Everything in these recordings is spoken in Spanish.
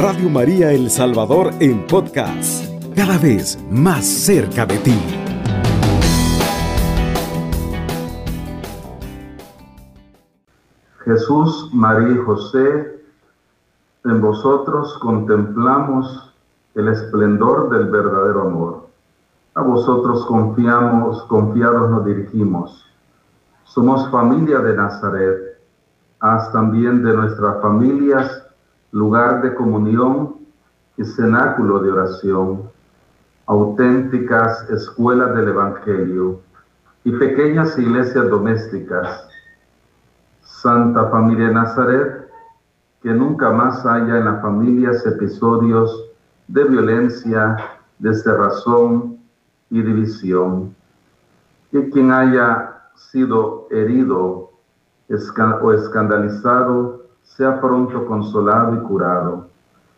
Radio María El Salvador en podcast, cada vez más cerca de ti. Jesús, María y José, en vosotros contemplamos el esplendor del verdadero amor. A vosotros confiamos, confiados nos dirigimos. Somos familia de Nazaret. Haz también de nuestras familias lugar de comunión y cenáculo de oración, auténticas escuelas del Evangelio y pequeñas iglesias domésticas. Santa Familia de Nazaret, que nunca más haya en las familias episodios de violencia, de cerrazón y división. Que quien haya sido herido o escandalizado sea pronto consolado y curado.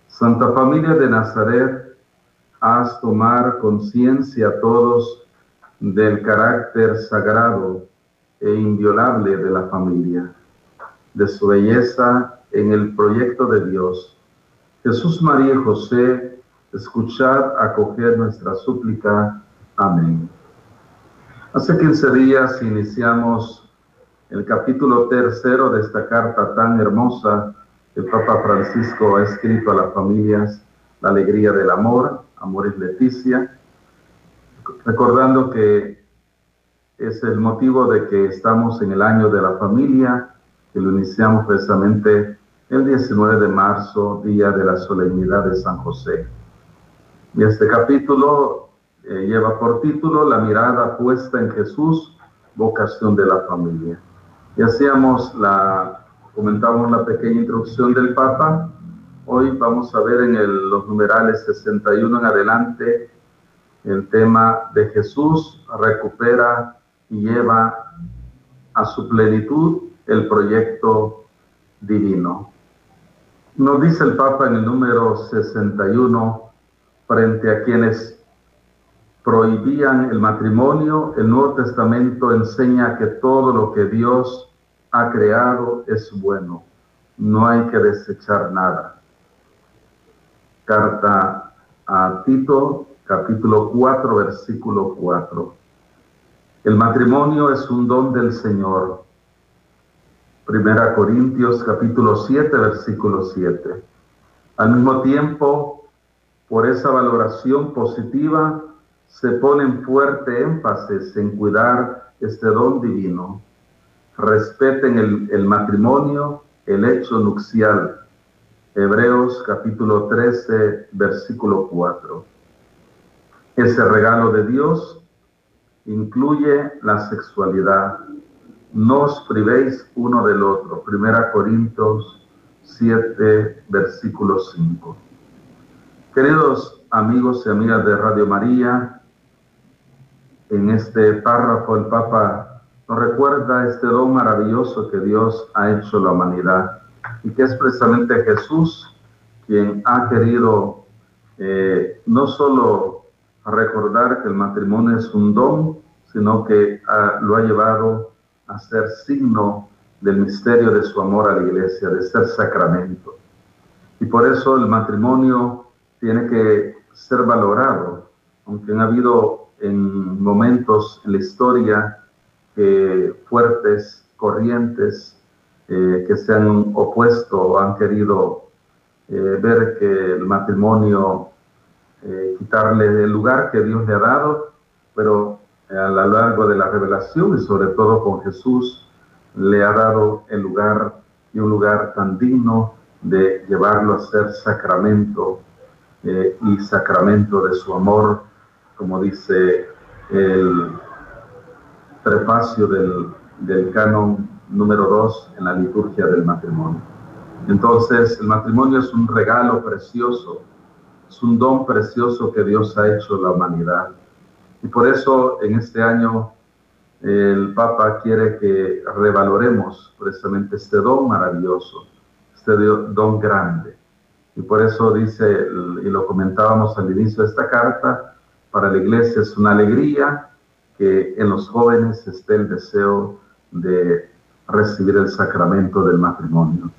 Santa Familia de Nazaret, haz tomar conciencia a todos del carácter sagrado e inviolable de la familia, de su belleza en el proyecto de Dios. Jesús, María José, escuchad, acoger nuestra súplica. Amén. Hace 15 días iniciamos el capítulo tercero de esta carta tan hermosa, el Papa Francisco ha escrito a las familias la alegría del amor, amor es Leticia, recordando que es el motivo de que estamos en el año de la familia, que lo iniciamos precisamente el 19 de marzo, día de la solemnidad de San José. Y este capítulo eh, lleva por título La mirada puesta en Jesús, vocación de la familia. Y hacíamos la, comentábamos la pequeña introducción del Papa. Hoy vamos a ver en los numerales 61 en adelante el tema de Jesús recupera y lleva a su plenitud el proyecto divino. Nos dice el Papa en el número 61, frente a quienes prohibían el matrimonio, el Nuevo Testamento enseña que todo lo que Dios ha creado es bueno. No hay que desechar nada. Carta a Tito, capítulo 4, versículo 4. El matrimonio es un don del Señor. Primera Corintios, capítulo 7, versículo 7. Al mismo tiempo, por esa valoración positiva, se pone en fuerte énfasis en cuidar este don divino respeten el, matrimonio, el hecho nupcial. Hebreos capítulo 13, versículo 4. Ese regalo de Dios incluye la sexualidad. No os privéis uno del otro. Primera Corintios 7, versículo 5. Queridos amigos y amigas de Radio María, en este párrafo el Papa nos recuerda este don maravilloso que Dios ha hecho a la humanidad y que es precisamente Jesús quien ha querido eh, no solo recordar que el matrimonio es un don, sino que lo ha llevado a ser signo del misterio de su amor a la iglesia, de ser sacramento. Y por eso el matrimonio tiene que ser valorado, aunque han habido en momentos en la historia fuertes corrientes eh, que se han opuesto han querido eh, ver que el matrimonio, eh, quitarle el lugar que Dios le ha dado, pero a lo largo de la revelación y sobre todo con Jesús, le ha dado el lugar y un lugar tan digno de llevarlo a ser sacramento y sacramento de su amor, como dice el prefacio del, del canon número 2 en la liturgia del matrimonio. Entonces, el matrimonio es un regalo precioso, es un don precioso que Dios ha hecho a la humanidad. Y por eso en este año el Papa quiere que revaloremos precisamente este don maravilloso, este don grande. Y por eso dice, y lo comentábamos al inicio de esta carta, para la iglesia es una alegría que en los jóvenes esté el deseo de recibir el sacramento del matrimonio.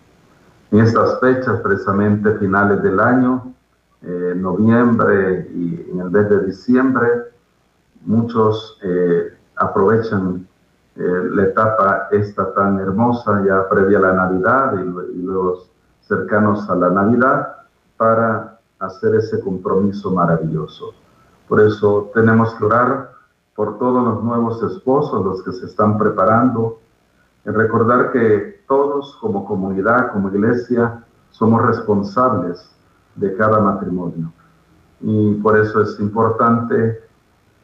En estas fechas, precisamente finales del año, eh, noviembre y en el mes de diciembre, muchos eh, aprovechan eh, la etapa esta tan hermosa ya previa a la Navidad y, y los cercanos a la Navidad para hacer ese compromiso maravilloso. Por eso tenemos que orar por todos los nuevos esposos, los que se están preparando, en recordar que todos como comunidad, como iglesia, somos responsables de cada matrimonio. Y por eso es importante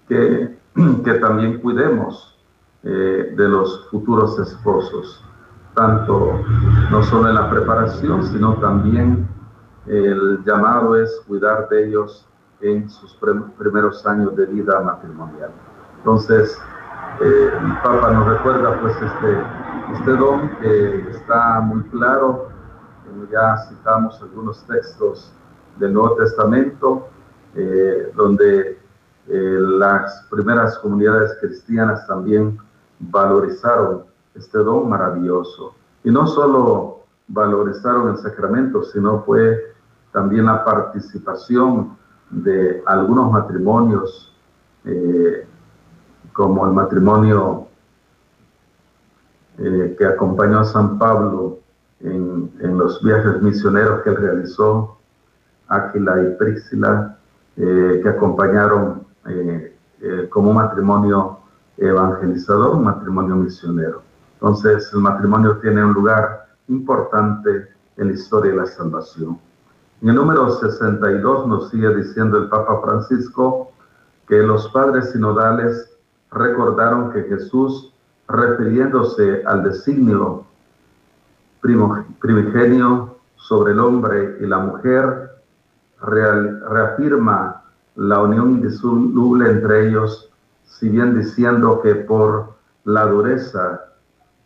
que, que también cuidemos eh, de los futuros esposos, tanto no solo en la preparación, sino también el llamado es cuidar de ellos en sus primeros años de vida matrimonial. Entonces, eh, el Papa nos recuerda pues este, este don que está muy claro, ya citamos algunos textos del Nuevo Testamento, eh, donde eh, las primeras comunidades cristianas también valorizaron este don maravilloso. Y no solo valorizaron el sacramento, sino fue también la participación de algunos matrimonios, eh, como el matrimonio que acompañó a San Pablo en, en los viajes misioneros que él realizó Áquila y Príxila, eh, que acompañaron eh, eh, como matrimonio evangelizador, un matrimonio misionero. Entonces, el matrimonio tiene un lugar importante en la historia de la salvación. En el número 62 nos sigue diciendo el Papa Francisco que los padres sinodales recordaron que Jesús, refiriéndose al designio primigenio sobre el hombre y la mujer, reafirma la unión indisoluble entre ellos, si bien diciendo que por la dureza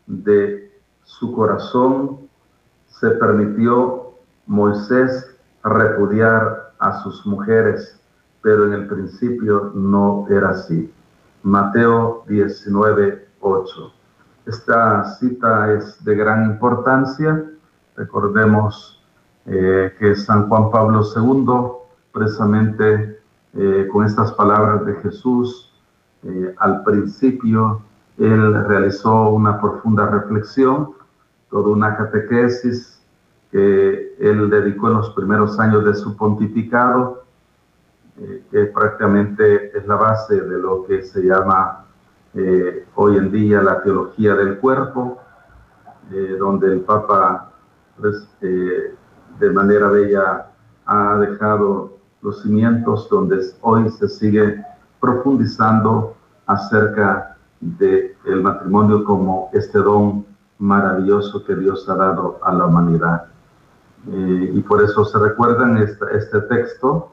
de su corazón se permitió Moisés repudiar a sus mujeres, pero en el principio no era así. Mateo 19, 8. Esta cita es de gran importancia. Recordemos eh, que San Juan Pablo II, precisamente eh, con estas palabras de Jesús, eh, al principio él realizó una profunda reflexión, toda una catequesis que él dedicó en los primeros años de su pontificado, que prácticamente es la base de lo que se llama hoy en día la teología del cuerpo, donde el Papa pues, de manera bella ha dejado los cimientos donde hoy se sigue profundizando acerca del el matrimonio como este don maravilloso que Dios ha dado a la humanidad. Eh, y por eso se recuerdan este, este texto,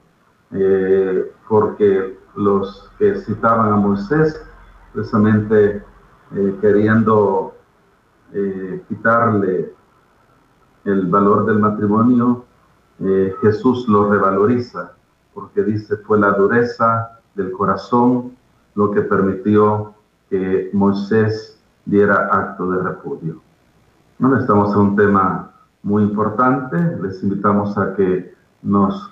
eh, porque los que citaban a Moisés, precisamente eh, queriendo quitarle el valor del matrimonio, Jesús lo revaloriza, porque dice, fue la dureza del corazón lo que permitió que Moisés diera acto de repudio. No estamos en un tema muy importante, les invitamos a que nos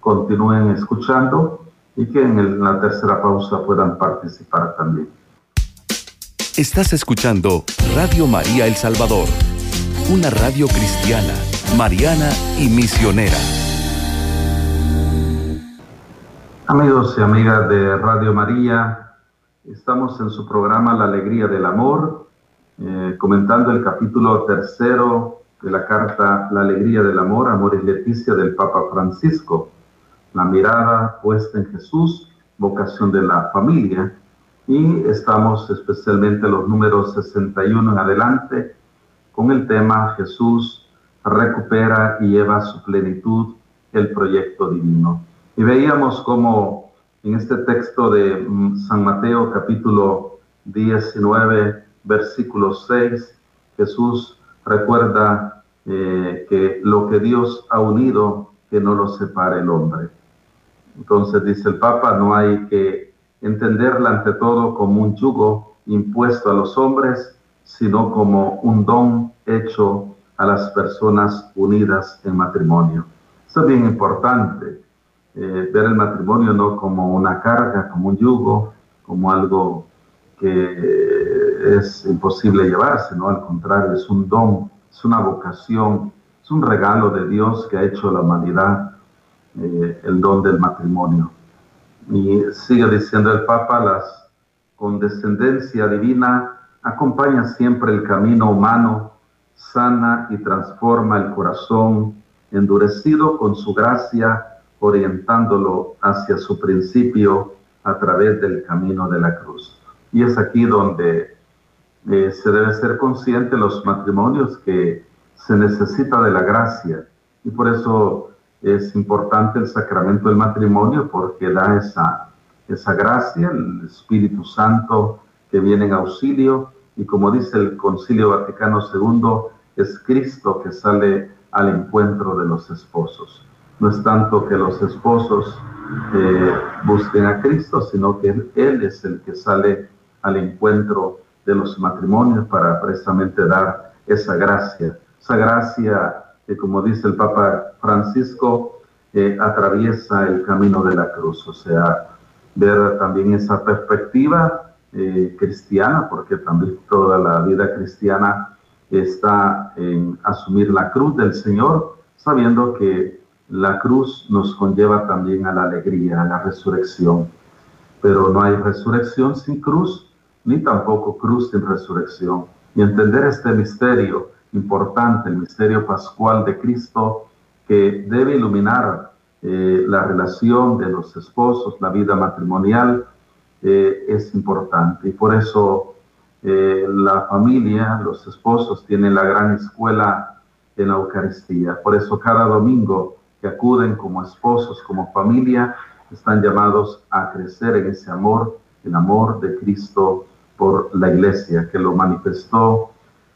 continúen escuchando y que en la tercera pausa puedan participar también. Estás escuchando Radio María El Salvador una radio cristiana, mariana y misionera. Amigos y amigas de Radio María, estamos en su programa La Alegría del Amor, eh, comentando el capítulo tercero de la carta La Alegría del Amor, Amor y Leticia del Papa Francisco, la mirada puesta en Jesús, vocación de la familia, y estamos especialmente los números 61 en adelante, con el tema Jesús recupera y lleva a su plenitud el proyecto divino. Y veíamos como en este texto de mm, San Mateo capítulo 19, versículo 6, Jesús recuerda eh, que lo que Dios ha unido, que no lo separe el hombre. Entonces dice el Papa, no hay que entenderla ante todo como un yugo impuesto a los hombres, sino como un don hecho a las personas unidas en matrimonio. Eso es bien importante, eh, ver el matrimonio no como una carga, como un yugo, como algo que es imposible llevarse, ¿no? Al contrario, es un don, es una vocación, es un regalo de Dios que ha hecho la humanidad eh, el don del matrimonio. Y sigue diciendo el Papa, la condescendencia divina acompaña siempre el camino humano, sana y transforma el corazón endurecido con su gracia, orientándolo hacia su principio a través del camino de la cruz. Y es aquí donde se debe ser consciente los matrimonios que se necesita de la gracia. Y por eso es importante el sacramento del matrimonio porque da esa, esa gracia, el Espíritu Santo que viene en auxilio. Y como dice el Concilio Vaticano II, es Cristo que sale al encuentro de los esposos. No es tanto que los esposos eh, busquen a Cristo, sino que Él es el que sale al encuentro de los matrimonios para precisamente dar esa gracia, esa gracia que como dice el Papa Francisco, eh, atraviesa el camino de la cruz, o sea, ver también esa perspectiva eh, cristiana, porque también toda la vida cristiana está en asumir la cruz del Señor, sabiendo que la cruz nos conlleva también a la alegría, a la resurrección. Pero no hay resurrección sin cruz, ni tampoco cruz sin resurrección. Y entender este misterio importante, el misterio pascual de Cristo, que debe iluminar eh, la relación de los esposos, la vida matrimonial, eh, es importante. Y por eso eh, la familia, los esposos, tienen la gran escuela en la Eucaristía. Por eso cada domingo que acuden como esposos, como familia, están llamados a crecer en ese amor, el amor de Cristo por la iglesia, que lo manifestó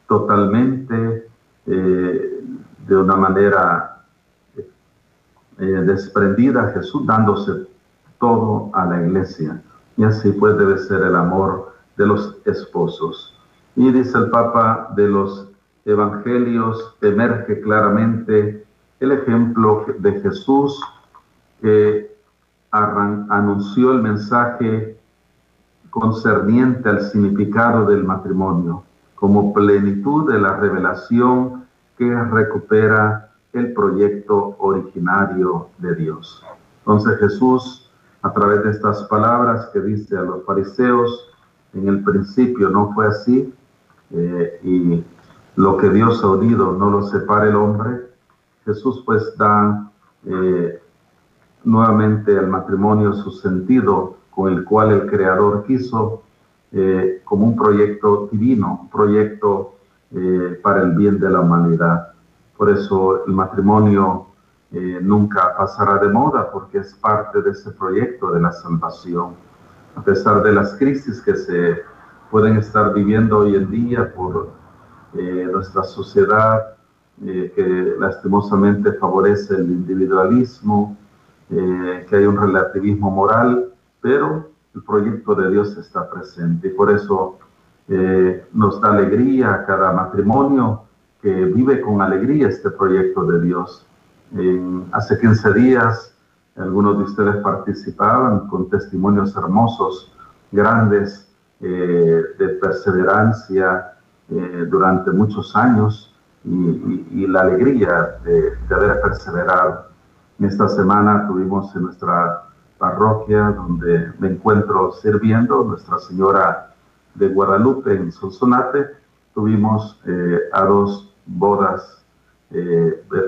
totalmente eh, de una manera eh, desprendida Jesús, dándose todo a la iglesia. Y así pues debe ser el amor de los esposos. Y dice el Papa de los evangelios, emerge claramente el ejemplo de Jesús que anunció el mensaje concerniente al significado del matrimonio como plenitud de la revelación que recupera el proyecto originario de Dios. Entonces Jesús, a través de estas palabras que dice a los fariseos, en el principio no fue así, eh, y lo que Dios ha unido no lo separa el hombre, Jesús pues da eh, nuevamente al matrimonio su sentido con el cual el Creador quiso eh, como un proyecto divino, un proyecto para el bien de la humanidad. Por eso el matrimonio nunca pasará de moda porque es parte de ese proyecto de la salvación a pesar de las crisis que se pueden estar viviendo hoy en día por eh, nuestra sociedad, eh, que lastimosamente favorece el individualismo, eh, que hay un relativismo moral, pero el proyecto de Dios está presente y por eso nos da alegría a cada matrimonio que vive con alegría este proyecto de Dios. hace 15 días algunos de ustedes participaban con testimonios hermosos, grandes, eh, de perseverancia eh, durante muchos años y, la alegría de, haber perseverado. Esta semana tuvimos en nuestra parroquia, donde me encuentro sirviendo, Nuestra Señora de Guadalupe en Sonsonate, tuvimos eh, a dos bodas,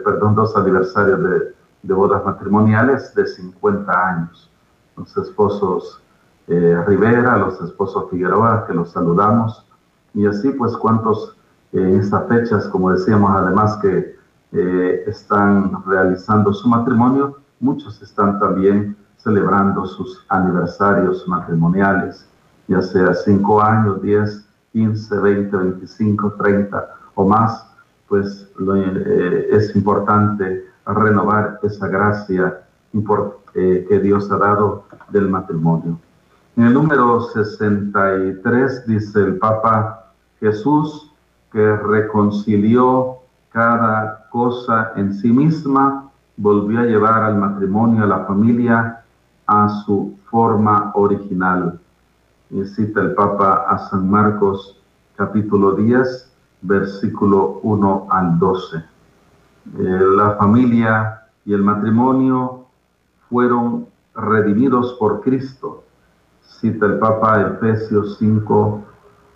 perdón, dos aniversarios de de bodas matrimoniales de 50 años. Los esposos eh, Rivera, los esposos Figueroa, que los saludamos. Y así pues cuántos eh, en estas fechas, como decíamos, además que eh, están realizando su matrimonio, muchos están también celebrando sus aniversarios matrimoniales, ya sea 5 años, 10, 15, 20, 25, 30 o más, pues es importante renovar esa gracia eh, que Dios ha dado del matrimonio. En el número 63 dice el Papa Jesús que reconcilió cada cosa en sí misma volvió a llevar al matrimonio, a la familia, a su forma original. Y cita el Papa a San Marcos capítulo 10, versículo 1 al 12. Eh, la familia y el matrimonio fueron redimidos por Cristo. Cita el Papa Efesios 5,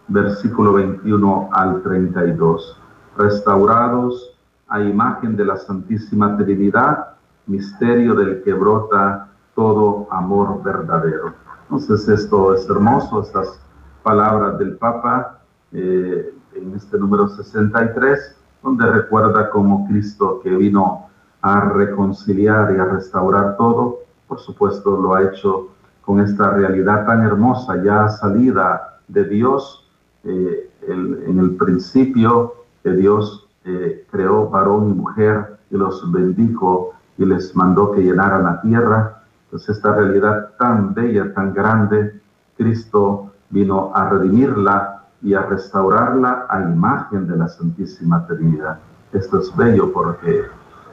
versículo 21 al 32. Restaurados a imagen de la Santísima Trinidad, misterio del que brota todo amor verdadero. Entonces esto es hermoso, estas palabras del Papa eh, en este número 63, donde recuerda como Cristo que vino a reconciliar y a restaurar todo, por supuesto lo ha hecho con esta realidad tan hermosa, ya salida de Dios. Eh, en el principio que Dios eh, creó varón y mujer y los bendijo y les mandó que llenaran la tierra. Pues esta realidad tan bella, tan grande, Cristo vino a redimirla y a restaurarla a imagen de la Santísima Trinidad. Esto es bello porque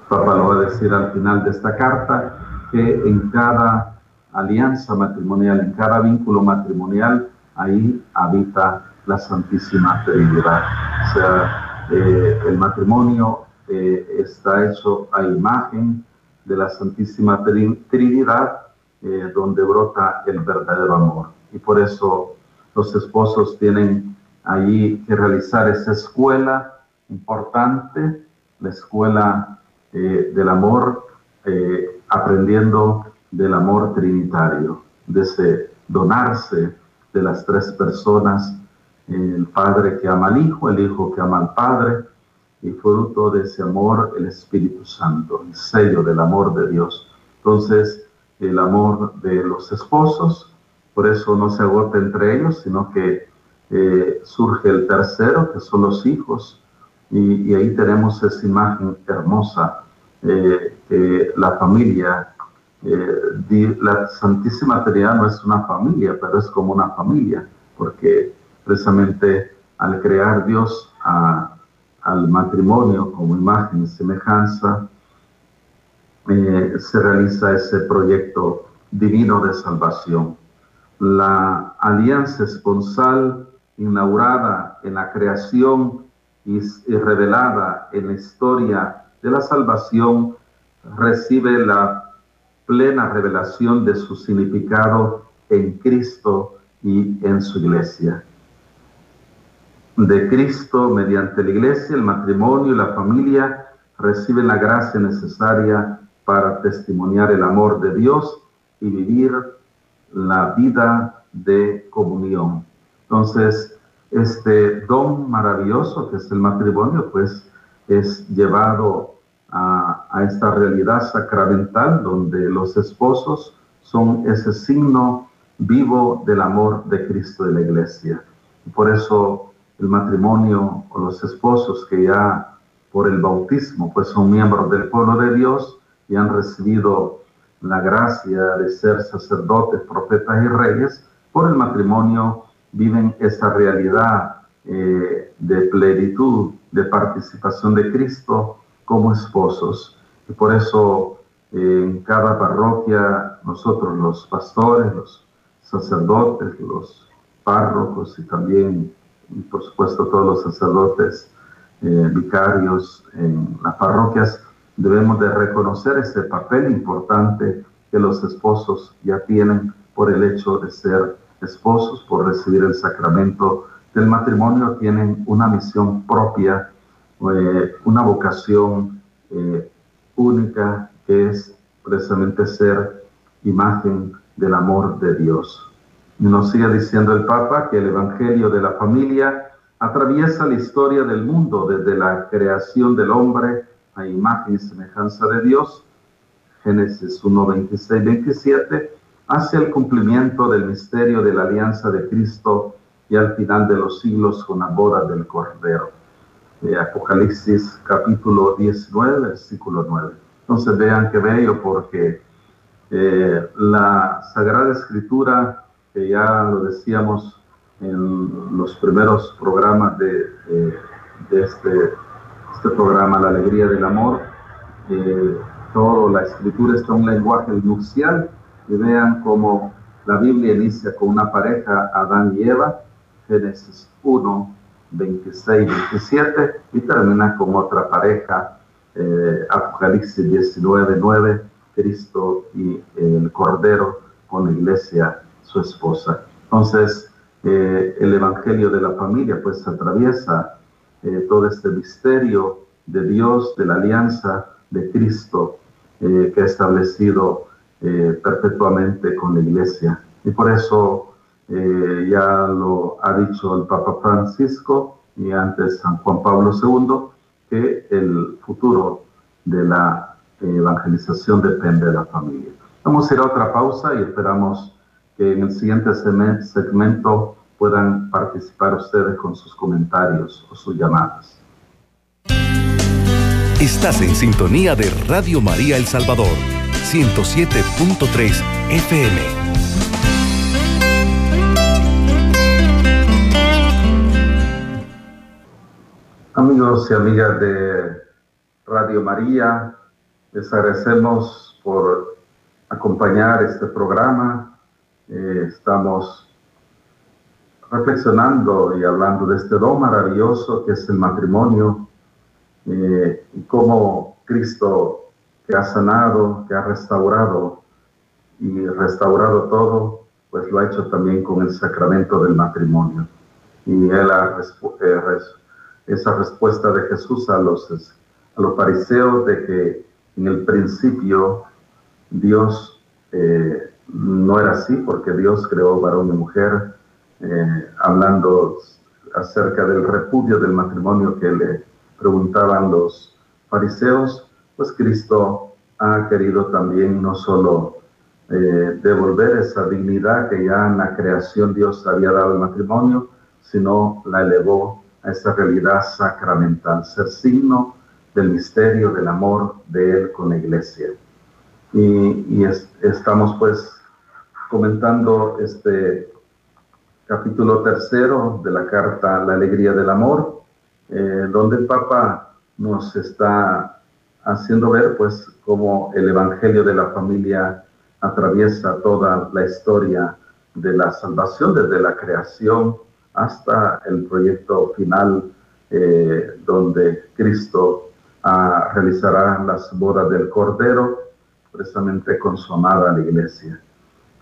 Papa lo va a decir al final de esta carta, que en cada alianza matrimonial, en cada vínculo matrimonial, ahí habita la Santísima Trinidad. O sea, eh, el matrimonio eh, está hecho a imagen de la Santísima Trinidad, eh, donde brota el verdadero amor. Y por eso los esposos tienen allí que realizar esa escuela importante, la escuela del amor, aprendiendo del amor trinitario, de ese donarse de las tres personas el Padre que ama al Hijo, el Hijo que ama al Padre, y fruto de ese amor el Espíritu Santo, el sello del amor de Dios. Entonces, el amor de los esposos, por eso no se agota entre ellos, sino que eh, surge el tercero, que son los hijos, y, ahí tenemos esa imagen hermosa, eh, la familia, eh, la Santísima Trinidad no es una familia, pero es como una familia, porque precisamente al crear Dios al matrimonio como imagen y semejanza, eh, se realiza ese proyecto divino de salvación. La alianza esponsal inaugurada en la creación y, y revelada en la historia de la salvación recibe la plena revelación de su significado en Cristo y en su iglesia de Cristo mediante la iglesia, el matrimonio y la familia reciben la gracia necesaria para testimoniar el amor de Dios y vivir la vida de comunión. Entonces, este don maravilloso que es el matrimonio, pues es llevado a, esta realidad sacramental donde los esposos son ese signo vivo del amor de Cristo de la iglesia. Por eso el matrimonio o los esposos que ya por el bautismo pues son miembros del pueblo de Dios y han recibido la gracia de ser sacerdotes, profetas y reyes, por el matrimonio viven esa realidad eh, de plenitud, de participación de Cristo como esposos. Y por eso eh, en cada parroquia nosotros los pastores, los sacerdotes, los párrocos y también y por supuesto todos los sacerdotes, eh, vicarios en las parroquias, debemos de reconocer ese papel importante que los esposos ya tienen por el hecho de ser esposos, por recibir el sacramento del matrimonio, tienen una misión propia, eh, una vocación eh, única que es precisamente ser imagen del amor de Dios. Nos sigue diciendo el Papa que el Evangelio de la familia atraviesa la historia del mundo desde la creación del hombre a imagen y semejanza de Dios, Génesis 1, 26, 27, hacia el cumplimiento del misterio de la alianza de Cristo y al final de los siglos con la boda del Cordero. Apocalipsis capítulo 19, versículo 9. Entonces vean qué bello porque eh, la Sagrada Escritura ya lo decíamos en los primeros programas de, de, este este programa La Alegría del Amor. Eh, todo la escritura está en un lenguaje nupcial y vean cómo la Biblia inicia con una pareja, Adán y Eva, Génesis 1, 26, 27, y termina con otra pareja, eh, Apocalipsis 19, 9, Cristo y el Cordero con la iglesia, su esposa. Entonces, eh, el Evangelio de la familia pues atraviesa eh, todo este misterio de Dios, de la alianza de Cristo que ha establecido perpetuamente con la iglesia. Y por eso ya lo ha dicho el Papa Francisco y antes San Juan Pablo II, que el futuro de la evangelización depende de la familia. Vamos a ir a otra pausa y esperamos que en el siguiente segmento puedan participar ustedes con sus comentarios o sus llamadas. Estás en sintonía de Radio María El Salvador, 107.3 FM. Amigos y amigas de Radio María, les agradecemos por acompañar este programa. Eh, estamos reflexionando y hablando de este don maravilloso que es el matrimonio eh, y cómo Cristo que ha sanado, que ha restaurado y restaurado todo, pues lo ha hecho también con el sacramento del matrimonio. Y él ha, eh, esa respuesta de Jesús a los, a los fariseos de que en el principio Dios no era así, porque Dios creó varón y mujer, eh, hablando acerca del repudio del matrimonio que le preguntaban los fariseos, pues Cristo ha querido también no solo eh, devolver esa dignidad que ya en la creación Dios había dado al matrimonio, sino la elevó a esa realidad sacramental, ser signo del misterio del amor de Él con la iglesia. Y, estamos pues comentando este capítulo tercero de la carta La Alegría del Amor, eh, donde el Papa nos está haciendo ver pues cómo el Evangelio de la familia atraviesa toda la historia de la salvación desde la creación hasta el proyecto final eh, donde Cristo realizará las bodas del Cordero, precisamente con su amada la iglesia.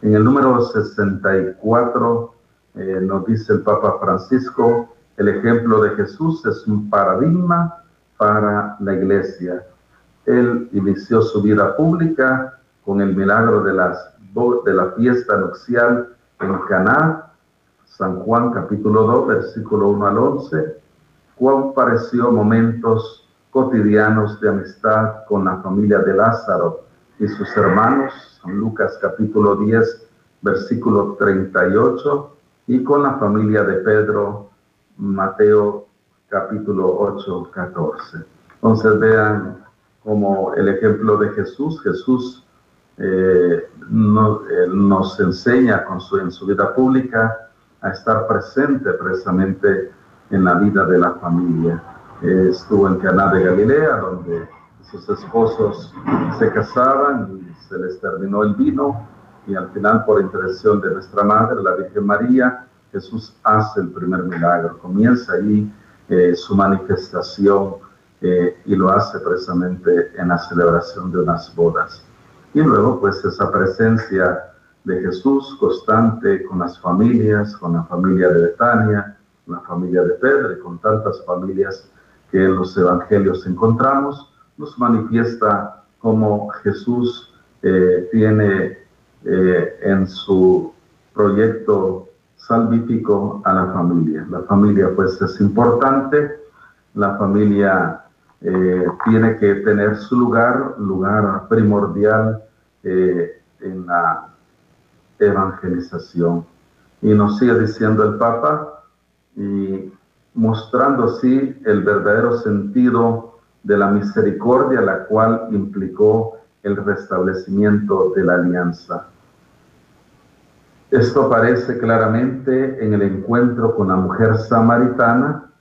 En el número 64 eh, nos dice el Papa Francisco, el ejemplo de Jesús es un paradigma para la iglesia. Él inició su vida pública con el milagro de, las, de la fiesta nupcial en Caná, San Juan capítulo 2, versículo 1 al 11, cuán pareció momentos cotidianos de amistad con la familia de Lázaro y sus hermanos, Lucas capítulo 10, versículo 38, y con la familia de Pedro, Mateo capítulo 8, 14. Entonces vean como el ejemplo de Jesús, Jesús eh, nos enseña con su, en su vida pública a estar presente precisamente en la vida de la familia estuvo en Caná de Galilea, donde sus esposos se casaban y se les terminó el vino y al final por intercesión de nuestra madre, la Virgen María, Jesús hace el primer milagro, comienza ahí eh, su manifestación eh, y lo hace precisamente en la celebración de unas bodas. Y luego pues esa presencia de Jesús constante con las familias, con la familia de Betania, con la familia de Pedro y con tantas familias que en los evangelios encontramos, nos manifiesta cómo Jesús eh, tiene eh, en su proyecto salvífico a la familia. La familia pues es importante, la familia eh, tiene que tener su lugar, lugar primordial en la evangelización. Y nos sigue diciendo el Papa, y mostrando así el verdadero sentido de la misericordia, la cual implicó el restablecimiento de la alianza. Esto aparece claramente en el encuentro con la mujer samaritana.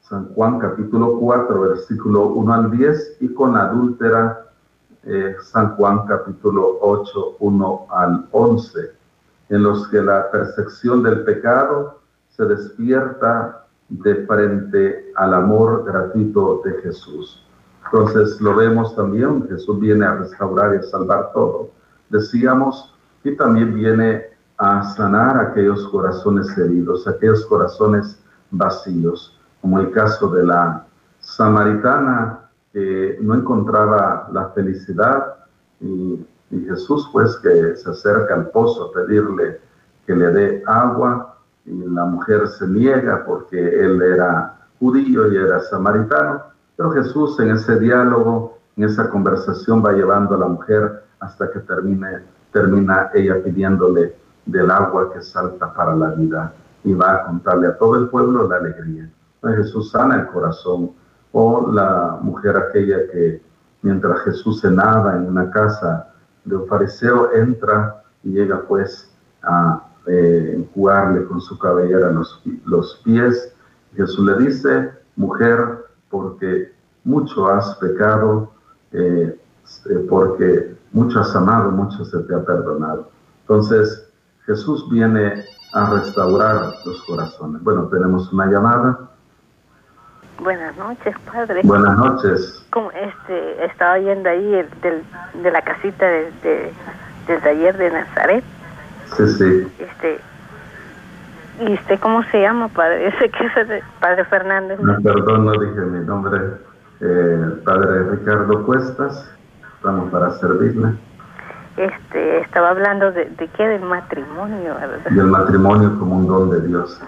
San Juan capítulo 4, versículo 1 al 10, y con la adúltera eh, San Juan capítulo 8, 1 al 11, en los que la percepción del pecado se despierta de frente al amor gratuito de Jesús. Entonces lo vemos también, Jesús viene a restaurar y a salvar todo. Decíamos, y también viene a sanar aquellos corazones heridos, aquellos corazones vacíos, como el caso de la samaritana que no encontraba la felicidad y, Jesús pues que se acerca al pozo a pedirle que le dé agua y la mujer se niega porque él era judío y era samaritano, pero Jesús en ese diálogo, en esa conversación va llevando a la mujer hasta que termine, termina ella pidiéndole del agua que salta para la vida y va a contarle a todo el pueblo la alegría. Jesús sana el corazón. O la mujer aquella que mientras Jesús cenaba en una casa de un fariseo entra y llega pues a eh, jugarle con su cabellera los, los pies. Jesús le dice, mujer, porque mucho has pecado, eh, eh, porque mucho has amado, mucho se te ha perdonado. Entonces, Jesús viene a restaurar los corazones. Bueno, tenemos una llamada. Buenas noches, padre. Buenas noches. Como este, estaba yendo ahí del, de la casita de, del taller de Nazaret. Sí, sí. Este, ¿Y usted cómo se llama, padre? Ese que es padre Fernández. No, perdón, no dije mi nombre. Eh, padre Ricardo Cuestas. Estamos para servirle este, estaba hablando de, de qué, del matrimonio, ¿verdad? Del matrimonio como un don de Dios.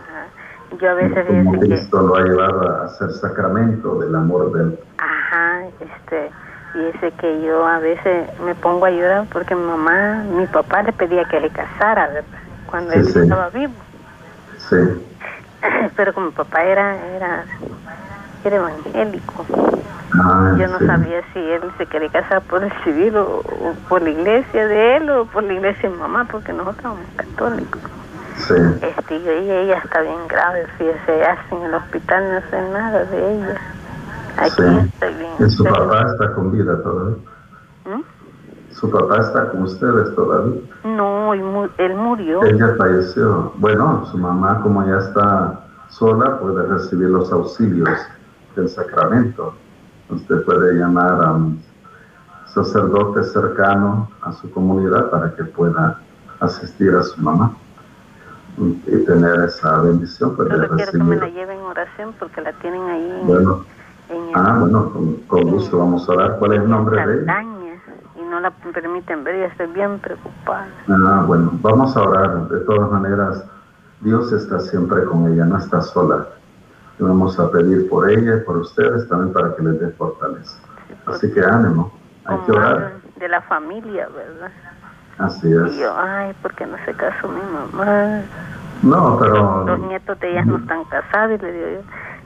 Yo a veces como Cristo lo ha llevado a ser sacramento del amor de él. Ajá, este, y ese que yo a veces me pongo a llorar porque mi mamá, mi papá le pedía que le casara, ¿verdad? Cuando él estaba vivo. Sí. Pero como mi papá era, era, era evangélico. Ah, yo no sabía si él se quería casar por el civil o, por la iglesia de él o por la iglesia de mamá, porque nosotros somos católicos. Sí. Este, y ella está bien grave, fíjese, hacen en el hospital no sé nada de ella. Aquí estoy bien. ¿Y su papá está con vida todavía? ¿Mm? ¿Su papá está con ustedes todavía? No, él murió. Ella falleció. Bueno, su mamá como ya está sola puede recibir los auxilios del sacramento usted puede llamar a un sacerdote cercano a su comunidad para que pueda asistir a su mamá y, tener esa bendición. Puede Yo quiero que me la lleven en oración porque la tienen ahí. Bueno, ah, bueno, con, gusto vamos a orar. ¿Cuál es el nombre de ella? Y no la permiten ver y estoy bien preocupada. Ah, bueno, vamos a orar. De todas maneras, Dios está siempre con ella, no está sola vamos a pedir por ella y por ustedes también para que les dé fortaleza. Así que ánimo, hay que orar. De la familia, ¿verdad? Así es. Y yo, ay, ¿por qué no se casó mi mamá? No, pero... Los, nietos de ellas no están casados y le digo yo,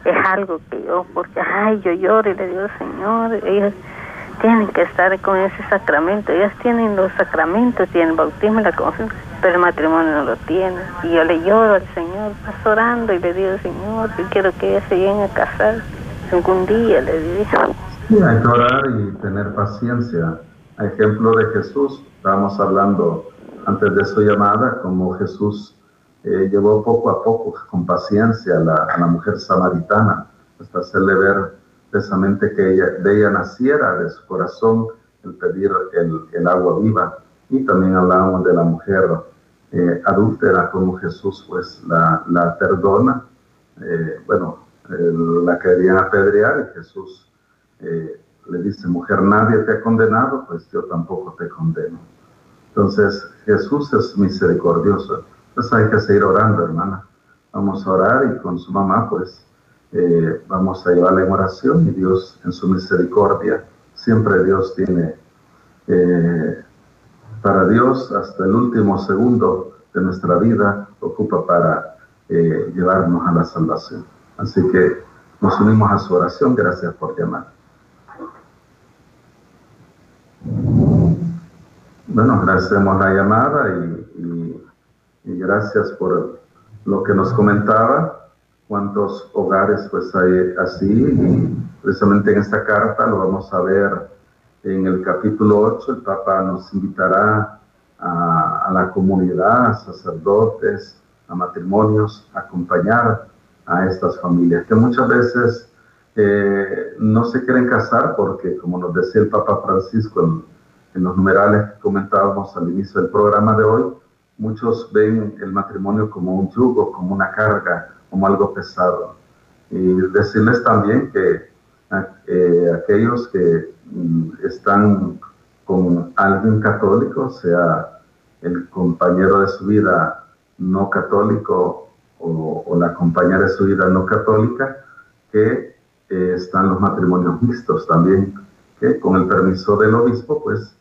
es algo que yo, porque, ay, yo lloro y le digo, Señor, ellos tienen que estar con ese sacramento, ellas tienen los sacramentos, tienen el bautismo y la confianza pero el matrimonio no lo tiene. Y yo le lloro al Señor, paso orando y le digo, Señor, yo quiero que ella se llegue a casar algún día, le digo. Sí, hay que orar y tener paciencia. A ejemplo de Jesús, estábamos hablando antes de su llamada, como Jesús eh, llevó poco a poco, con paciencia, a la, a la mujer samaritana, hasta hacerle ver precisamente que ella, de ella naciera de su corazón el pedir el, el agua viva. Y también hablamos de la mujer eh, adúltera como Jesús pues la, la perdona. Eh, bueno, la querían apedrear y Jesús eh, le dice, mujer, nadie te ha condenado, pues yo tampoco te condeno. Entonces Jesús es misericordioso. Entonces hay que seguir orando, hermana. Vamos a orar y con su mamá pues vamos a llevarla en oración y Dios en su misericordia, siempre Dios tiene para Dios hasta el último segundo de nuestra vida ocupa para eh, llevarnos a la salvación. Así que nos unimos a su oración. Gracias por llamar. Bueno, agradecemos la llamada y gracias por lo que nos comentaba. cuántos hogares pues hay así y precisamente en esta carta lo vamos a ver en el capítulo 8, el Papa nos invitará a, la comunidad, a sacerdotes, a matrimonios, a acompañar a estas familias que muchas veces eh, no se quieren casar porque, como nos decía el Papa Francisco en, en los numerales que comentábamos al inicio del programa de hoy, muchos ven el matrimonio como un yugo, como una carga, como algo pesado. Y decirles también que eh, aquellos que mm, están con alguien católico, sea el compañero de su vida no católico o, la compañera de su vida no católica, que eh, están los matrimonios mixtos también, que con el permiso del obispo, pues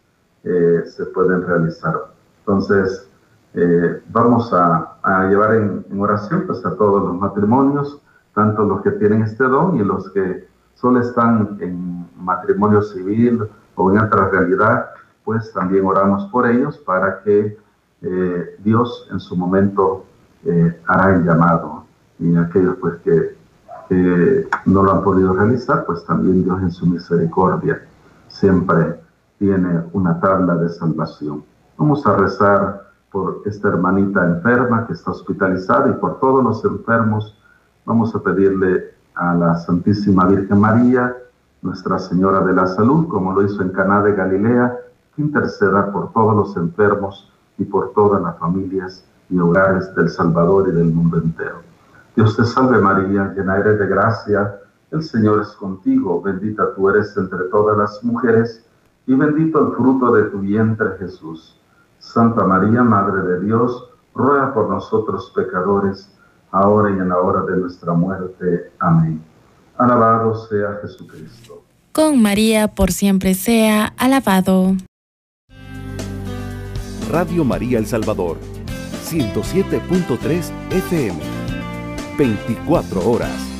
eh, se pueden realizar. Entonces, eh, vamos a, llevar en, oración pues, a todos los matrimonios, tanto los que tienen este don y los que solo están en matrimonio civil o en otra realidad, pues también oramos por ellos para que eh, Dios en su momento eh, hará el llamado y aquellos pues que no lo han podido realizar, pues también Dios en su misericordia siempre tiene una tabla de salvación. Vamos a rezar por esta hermanita enferma que está hospitalizada y por todos los enfermos. Vamos a pedirle a la Santísima Virgen María, Nuestra Señora de la Salud, como lo hizo en Caná de Galilea, que interceda por todos los enfermos y por todas las familias y hogares del Salvador y del mundo entero. Dios te salve María, llena eres de gracia, el Señor es contigo, bendita tú eres entre todas las mujeres y bendito el fruto de tu vientre Jesús. Santa María, Madre de Dios, ruega por nosotros pecadores, ahora y en la hora de nuestra muerte. Amén. Alabado sea Jesucristo. Con María por siempre sea alabado. Radio María El Salvador, 107.3 FM, 24 horas.